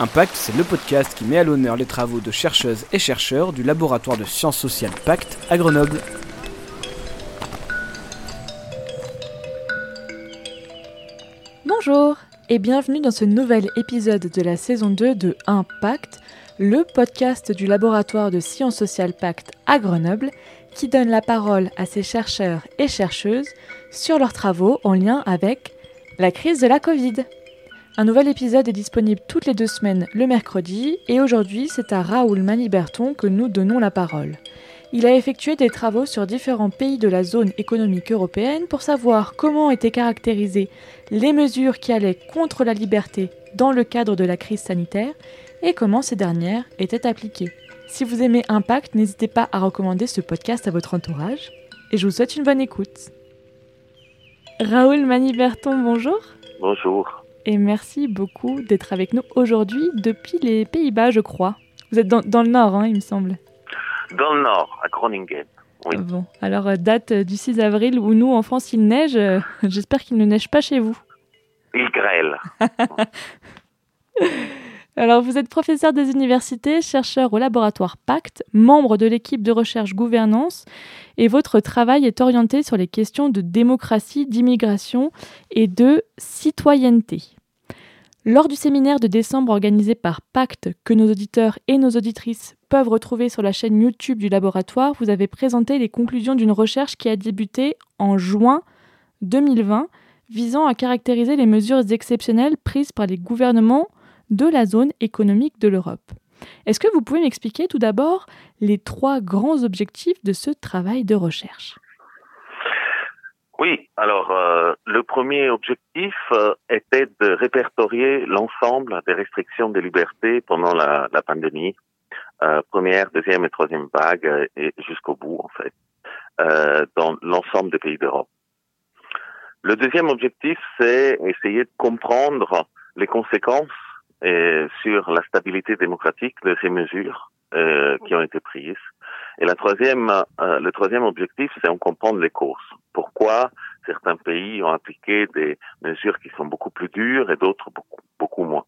Impact, c'est le podcast qui met à l'honneur les travaux de chercheuses et chercheurs du laboratoire de sciences sociales Pacte à Grenoble. Bonjour et bienvenue dans ce nouvel épisode de la saison 2 de Impact, le podcast du laboratoire de sciences sociales Pacte à Grenoble qui donne la parole à ces chercheurs et chercheuses sur leurs travaux en lien avec la crise de la Covid. Un nouvel épisode est disponible toutes les deux semaines le mercredi et aujourd'hui c'est à Raoul Maniberton que nous donnons la parole. Il a effectué des travaux sur différents pays de la zone économique européenne pour savoir comment étaient caractérisées les mesures qui allaient contre la liberté dans le cadre de la crise sanitaire et comment ces dernières étaient appliquées. Si vous aimez Impact, n'hésitez pas à recommander ce podcast à votre entourage et je vous souhaite une bonne écoute. Raoul Maniberton, bonjour. Bonjour et merci beaucoup d'être avec nous aujourd'hui depuis les Pays-Bas, je crois. Vous êtes dans, dans le nord, hein, il me semble. Dans le nord, à Groningen. Oui. Bon, alors euh, date euh, du 6 avril où nous, en France, il neige. Euh, j'espère qu'il ne neige pas chez vous. Il grêle. Alors, vous êtes professeur des universités, chercheur au laboratoire Pacte, membre de l'équipe de recherche gouvernance, et votre travail est orienté sur les questions de démocratie, d'immigration et de citoyenneté. Lors du séminaire de décembre organisé par Pacte, que nos auditeurs et nos auditrices peuvent retrouver sur la chaîne YouTube du laboratoire, vous avez présenté les conclusions d'une recherche qui a débuté en juin 2020, visant à caractériser les mesures exceptionnelles prises par les gouvernements de la zone économique de l'Europe. Est-ce que vous pouvez m'expliquer tout d'abord les trois grands objectifs de ce travail de recherche? Oui, alors euh, le premier objectif euh, était de répertorier l'ensemble des restrictions de liberté pendant la, pandémie, euh, première, deuxième et troisième vague, et jusqu'au bout en fait, dans l'ensemble des pays d'Europe. Le deuxième objectif, c'est essayer de comprendre les conséquences sur la stabilité démocratique de ces mesures euh, qui ont été prises. Et la troisième, euh, le troisième objectif, c'est de comprendre les causes. Pourquoi certains pays ont appliqué des mesures qui sont beaucoup plus dures et d'autres beaucoup, beaucoup moins.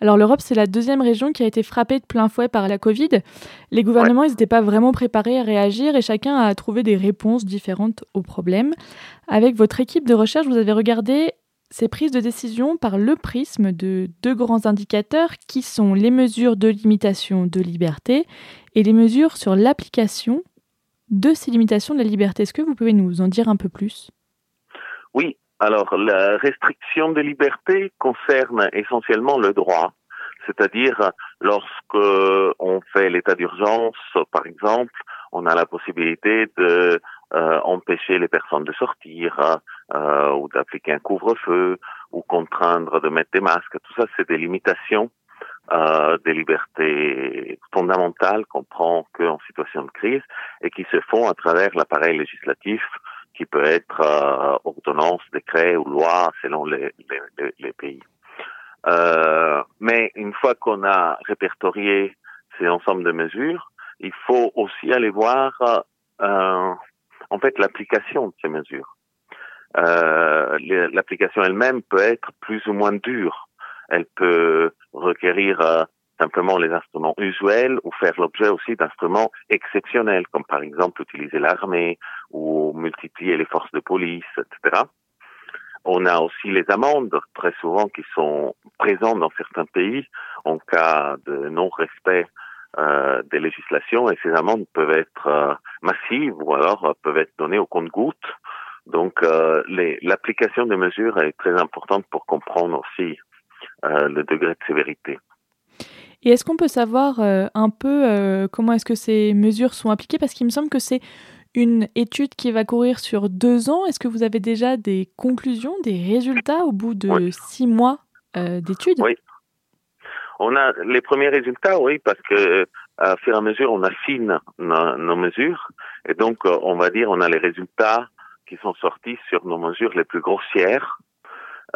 Alors l'Europe, c'est la deuxième région qui a été frappée de plein fouet par la Covid. Les gouvernements, ils n'étaient pas vraiment préparés à réagir et chacun a trouvé des réponses différentes aux problèmes. Avec votre équipe de recherche, vous avez regardé ces prises de décision par le prisme de deux grands indicateurs qui sont les mesures de limitation de liberté et les mesures sur l'application de ces limitations de la liberté. Est-ce que vous pouvez nous en dire un peu plus? Oui, alors la restriction de liberté concerne essentiellement le droit, c'est-à-dire lorsque on fait l'état d'urgence, par exemple, on a la possibilité de euh, empêcher les personnes de sortir euh, ou d'appliquer un couvre-feu ou contraindre de mettre des masques. Tout ça, c'est des limitations euh, des libertés fondamentales qu'on prend qu'en situation de crise et qui se font à travers l'appareil législatif qui peut être euh, ordonnance, décret ou loi selon les, les, les pays. Euh, mais une fois qu'on a répertorié ces ensembles de mesures, il faut aussi aller voir euh, en fait l'application de ces mesures. Euh, l'application elle-même peut être plus ou moins dure. Elle peut requérir euh, simplement les instruments usuels ou faire l'objet aussi d'instruments exceptionnels, comme par exemple utiliser l'armée ou multiplier les forces de police, etc. On a aussi les amendes, très souvent, qui sont présentes dans certains pays en cas de non-respect euh, des législations et ces amendes peuvent être euh, massives ou alors euh, peuvent être données au compte-gouttes. Donc euh, l'application des mesures est très importante pour comprendre aussi le degré de sévérité. Et est-ce qu'on peut savoir un peu comment est-ce que ces mesures sont appliquées? Parce qu'il me semble que c'est une étude qui va courir sur deux ans. Est-ce que vous avez déjà des conclusions, des résultats au bout de six mois d'études? Oui, on a les premiers résultats, oui, parce que à fur et à mesure, on affine nos, nos mesures. Et donc, euh, on va dire, on a les résultats qui sont sortis sur nos mesures les plus grossières.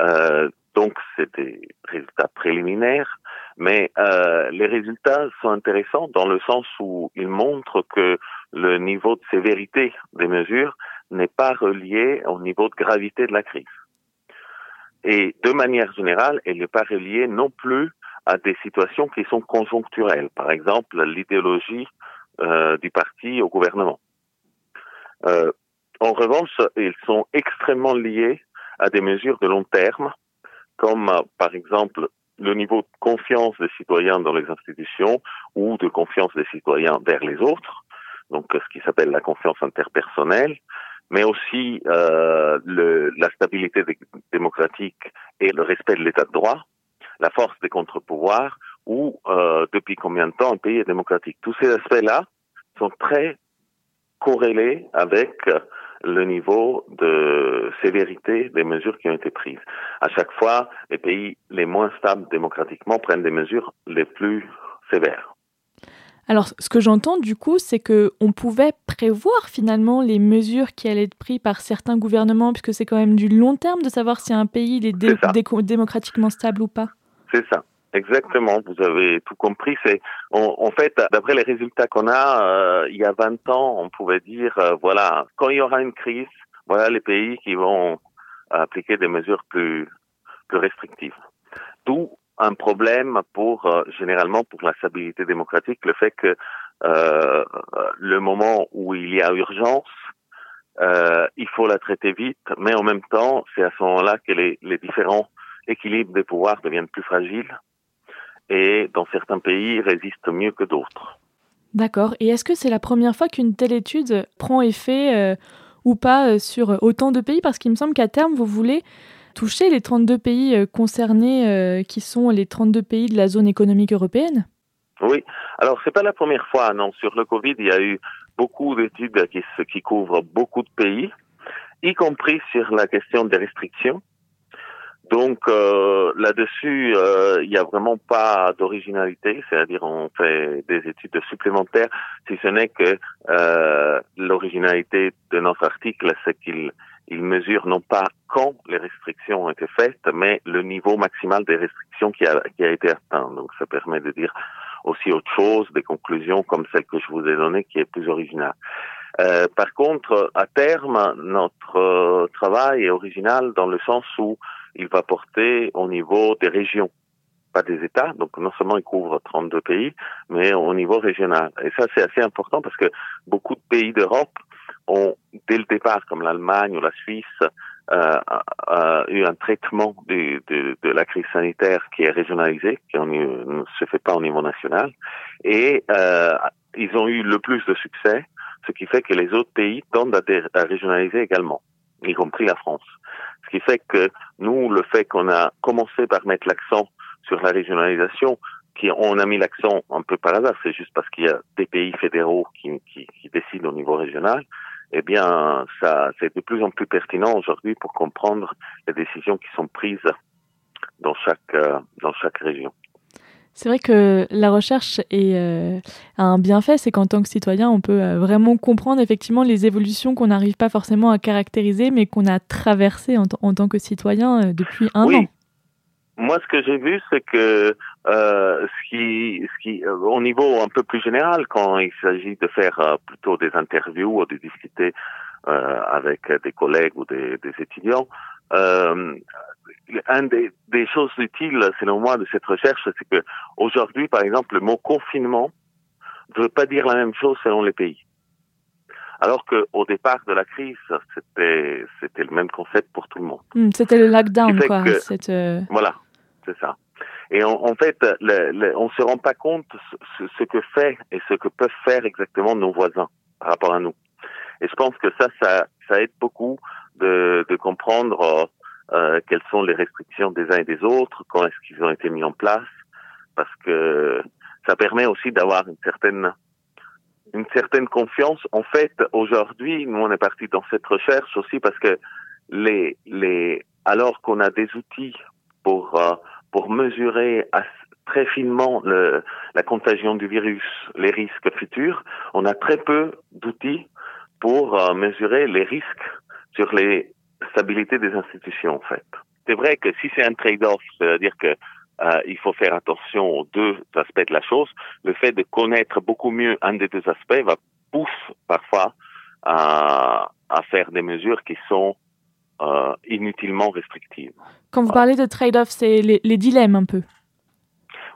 Euh, donc, c'est des résultats préliminaires. Mais euh, les résultats sont intéressants dans le sens où ils montrent que le niveau de sévérité des mesures n'est pas relié au niveau de gravité de la crise. Et de manière générale, elle n'est pas reliée non plus à des situations qui sont conjoncturelles. Par exemple, l'idéologie euh, du parti au gouvernement. Euh, en revanche, ils sont extrêmement liés à des mesures de long terme, comme euh, par exemple le niveau de confiance des citoyens dans les institutions ou de confiance des citoyens vers les autres, donc ce qui s'appelle la confiance interpersonnelle, mais aussi euh, le, la stabilité démocratique et le respect de l'état de droit, la force des contre-pouvoirs ou euh, depuis combien de temps un pays est démocratique. Tous ces aspects-là sont très corrélés avec le niveau de sévérité des mesures qui ont été prises. À chaque fois, les pays les moins stables démocratiquement prennent des mesures les plus sévères. Alors, ce que j'entends du coup, c'est que on pouvait prévoir finalement les mesures qui allaient être prises par certains gouvernements, puisque c'est quand même du long terme de savoir si un pays est, démocratiquement stable ou pas. C'est ça. Exactement, vous avez tout compris. C'est en, fait, d'après les résultats qu'on a, euh, il y a 20 ans, on pouvait dire, euh, voilà, quand il y aura une crise, voilà les pays qui vont appliquer des mesures plus plus restrictives. D'où un problème pour euh, généralement pour la stabilité démocratique, le fait que le moment où il y a urgence, il faut la traiter vite, mais en même temps, c'est à ce moment-là que les, les différents équilibres des pouvoirs deviennent plus fragiles et dans certains pays résistent mieux que d'autres. D'accord. Et est-ce que c'est la première fois qu'une telle étude prend effet euh, ou pas euh, sur autant de pays? Parce qu'il me semble qu'à terme, vous voulez toucher les 32 pays euh, concernés, qui sont les 32 pays de la zone économique européenne? Oui. Alors, c'est pas la première fois, non. Sur le Covid, il y a eu beaucoup d'études qui, qui couvrent beaucoup de pays, y compris sur la question des restrictions. Donc euh, là-dessus, euh, il n'y a vraiment pas d'originalité, c'est-à-dire on fait des études supplémentaires, si ce n'est que euh, l'originalité de notre article, c'est qu'il il mesure non pas quand les restrictions ont été faites, mais le niveau maximal des restrictions qui a, qui a été atteint. Donc ça permet de dire aussi autre chose, des conclusions comme celle que je vous ai donnée, qui est plus originale. Euh, par contre, à terme, notre euh, travail est original dans le sens où il va porter au niveau des régions, pas des États. Donc non seulement il couvre 32 pays, mais au niveau régional. Et ça, c'est assez important parce que beaucoup de pays d'Europe ont, dès le départ, comme l'Allemagne ou la Suisse, euh, euh, eu un traitement de, de, de, la crise sanitaire qui est régionalisé, qui ne se fait pas au niveau national. Et euh, ils ont eu le plus de succès, ce qui fait que les autres pays tendent à, à régionaliser également, y compris la France. Qui fait que nous, le fait qu'on a commencé par mettre l'accent sur la régionalisation, qui on a mis l'accent un peu par hasard, c'est juste parce qu'il y a des pays fédéraux qui, qui, qui décident au niveau régional. Eh bien, ça, c'est de plus en plus pertinent aujourd'hui pour comprendre les décisions qui sont prises dans chaque euh, dans chaque région. C'est vrai que la recherche est, euh, a un bienfait, c'est qu'en tant que citoyen, on peut euh, vraiment comprendre effectivement les évolutions qu'on n'arrive pas forcément à caractériser, mais qu'on a traversées en, en, tant que citoyen euh, depuis un oui. an. Moi, ce que j'ai vu, c'est que ce qui, ce qui, au niveau un peu plus général, quand il s'agit de faire plutôt des interviews ou de discuter avec des collègues ou des, des étudiants, euh, un des, des, choses utiles, selon moi, de cette recherche, c'est que aujourd'hui, par exemple, le mot confinement ne veut pas dire la même chose selon les pays. Alors qu'au départ de la crise, c'était c'était le même concept pour tout le monde. Mmh, c'était le lockdown, quoi. Que, cette, euh... Voilà, c'est ça. Et en, en fait, le, le, on se rend pas compte ce, ce, que fait et ce que peuvent faire exactement nos voisins par rapport à nous. Et je pense que ça, ça, ça aide beaucoup de, de comprendre euh, quelles sont les restrictions des uns et des autres, quand est-ce qu'ils ont été mis en place, parce que ça permet aussi d'avoir une certaine une certaine confiance. En fait, aujourd'hui, nous on est parti dans cette recherche aussi parce que les les alors qu'on a des outils pour euh, pour mesurer très finement le, la contagion du virus, les risques futurs, on a très peu d'outils pour euh, mesurer les risques sur les stabilités des institutions, en fait. C'est vrai que si c'est un trade-off, c'est-à-dire que euh, il faut faire attention aux deux aspects de la chose, le fait de connaître beaucoup mieux un des deux aspects va pousser parfois à, à faire des mesures qui sont euh, inutilement restrictives. Quand vous parlez de trade-off, c'est les, les dilemmes un peu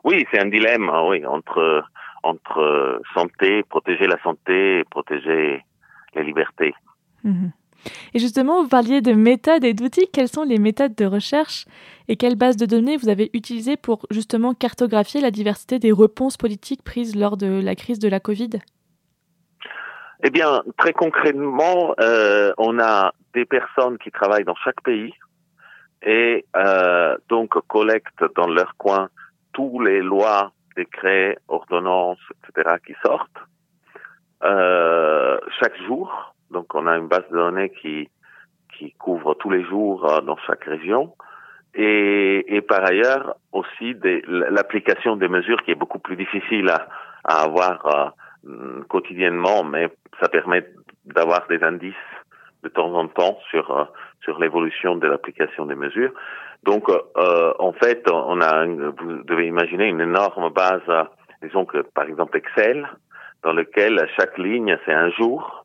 Oui, c'est un dilemme, hein, oui, entre entre santé, protéger la santé protéger les libertés. Mhm. Et justement, vous parliez de méthodes et d'outils. Quelles sont les méthodes de recherche et quelles bases de données vous avez utilisées pour justement cartographier la diversité des réponses politiques prises lors de la crise de la Covid? Eh bien, très concrètement, euh, on a des personnes qui travaillent dans chaque pays et euh, donc collectent dans leur coin tous les lois, décrets, ordonnances, etc. qui sortent chaque jour. Donc on a une base de données qui qui couvre tous les jours euh, dans chaque région. Et, et par ailleurs aussi l'application des mesures qui est beaucoup plus difficile à, à avoir euh, quotidiennement, mais ça permet d'avoir des indices de temps en temps sur euh, sur l'évolution de l'application des mesures. Donc, euh, en fait, on a, vous devez imaginer une énorme base, disons que par exemple Excel, dans lequel chaque ligne c'est un jour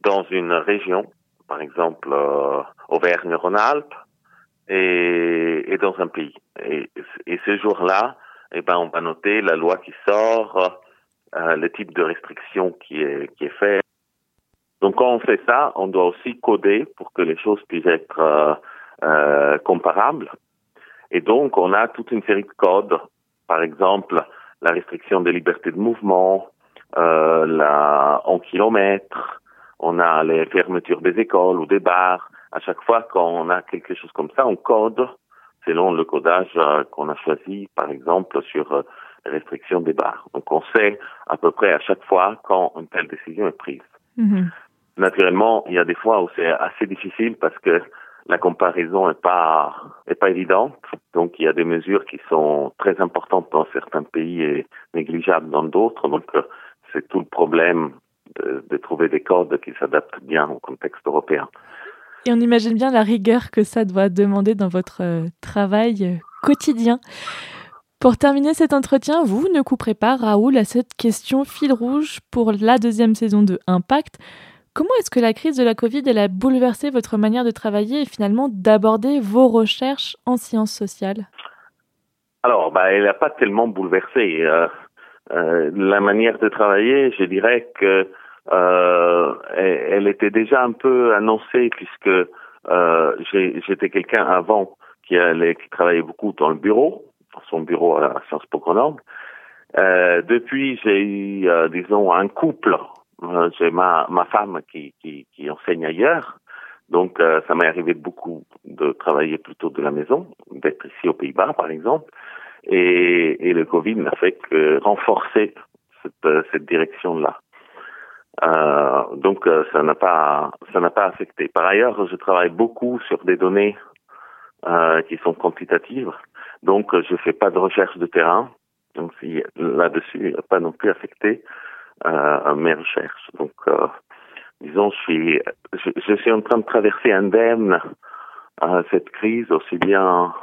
dans une région, par exemple euh, Auvergne-Rhône-Alpes, et, et, dans un pays. Et, et ce jour-là, eh ben, on va noter la loi qui sort, euh, le type de restriction qui est, qui est fait. Donc quand on fait ça, on doit aussi coder pour que les choses puissent être euh, euh, comparables. Et donc on a toute une série de codes, par exemple la restriction des libertés de mouvement, la, en kilomètres, on a les fermetures des écoles ou des bars. À chaque fois qu'on a quelque chose comme ça, on code selon le codage euh, qu'on a choisi, par exemple sur euh, les restrictions des bars. Donc on sait à peu près à chaque fois quand une telle décision est prise. Mhm. Naturellement, il y a des fois où c'est assez difficile parce que la comparaison est pas est pas évidente. Donc il y a des mesures qui sont très importantes dans certains pays et négligeables dans d'autres. Donc euh, c'est tout le problème de, trouver des codes qui s'adaptent bien au contexte européen. Et on imagine bien la rigueur que ça doit demander dans votre euh, travail quotidien. Pour terminer cet entretien, vous ne couperez pas, Raoul, à cette question fil rouge pour la deuxième saison de Impact. Comment est-ce que la crise de la Covid elle a bouleversé votre manière de travailler et finalement d'aborder vos recherches en sciences sociales? Alors, bah, elle n'a pas tellement bouleversé. Euh, euh, la manière de travailler, je dirais que euh, elle, était déjà un peu annoncée puisque euh, j'étais quelqu'un avant qui allait qui travaillait beaucoup dans le bureau, dans son bureau à Sciences Po Grenoble. Euh, depuis, j'ai eu, euh, disons, un couple. J'ai ma, ma femme qui, qui, qui enseigne ailleurs. Donc, ça m'est arrivé beaucoup de travailler plutôt de la maison, d'être ici aux Pays-Bas, par exemple. Et, et le Covid n'a fait que renforcer cette, cette direction-là. Euh, donc euh, ça n'a pas ça n'a pas affecté. Par ailleurs, je travaille beaucoup sur des données euh, qui sont quantitatives, donc je fais pas de recherche de terrain. Donc si là-dessus pas non plus affecté euh, mes recherches. Donc disons je suis je, je, suis en train de traverser indemne cette crise aussi bien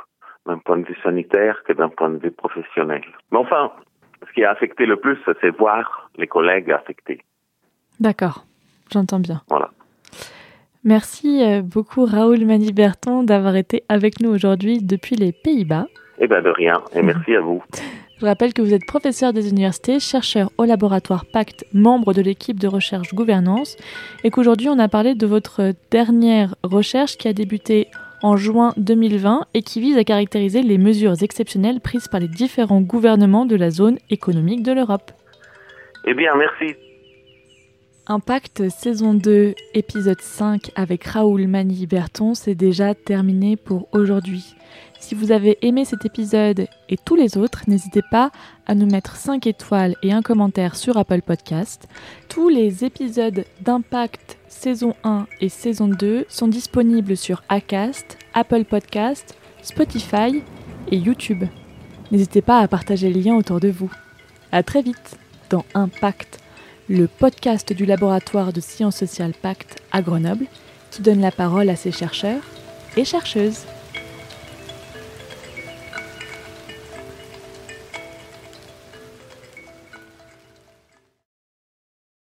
d'un point de vue sanitaire que d'un point de vue professionnel. Mais enfin, ce qui a affecté le plus, c'est voir les collègues affectés. D'accord, j'entends bien. Voilà. Merci euh, beaucoup Raoul Maniberton d'avoir été avec nous aujourd'hui depuis les Pays-Bas. Eh bien de rien, et merci à vous. Je rappelle que vous êtes professeur des universités, chercheur au laboratoire Pacte, membre de l'équipe de recherche gouvernance, et qu'aujourd'hui on a parlé de votre dernière recherche qui a débuté en juin 2020 et qui vise à caractériser les mesures exceptionnelles prises par les différents gouvernements de la zone économique de l'Europe. Eh bien, merci Impact saison 2, épisode 5 avec Raoul Mani Berton, c'est déjà terminé pour aujourd'hui. Si vous avez aimé cet épisode et tous les autres, n'hésitez pas à nous mettre 5 étoiles et un commentaire sur Apple Podcast. Tous les épisodes d'Impact saison 1 et saison 2 sont disponibles sur Acast, Apple Podcast, Spotify et YouTube. N'hésitez pas à partager le lien autour de vous. À très vite dans Impact le podcast du laboratoire de sciences sociales Pacte à Grenoble, qui donne la parole à ses chercheurs et chercheuses.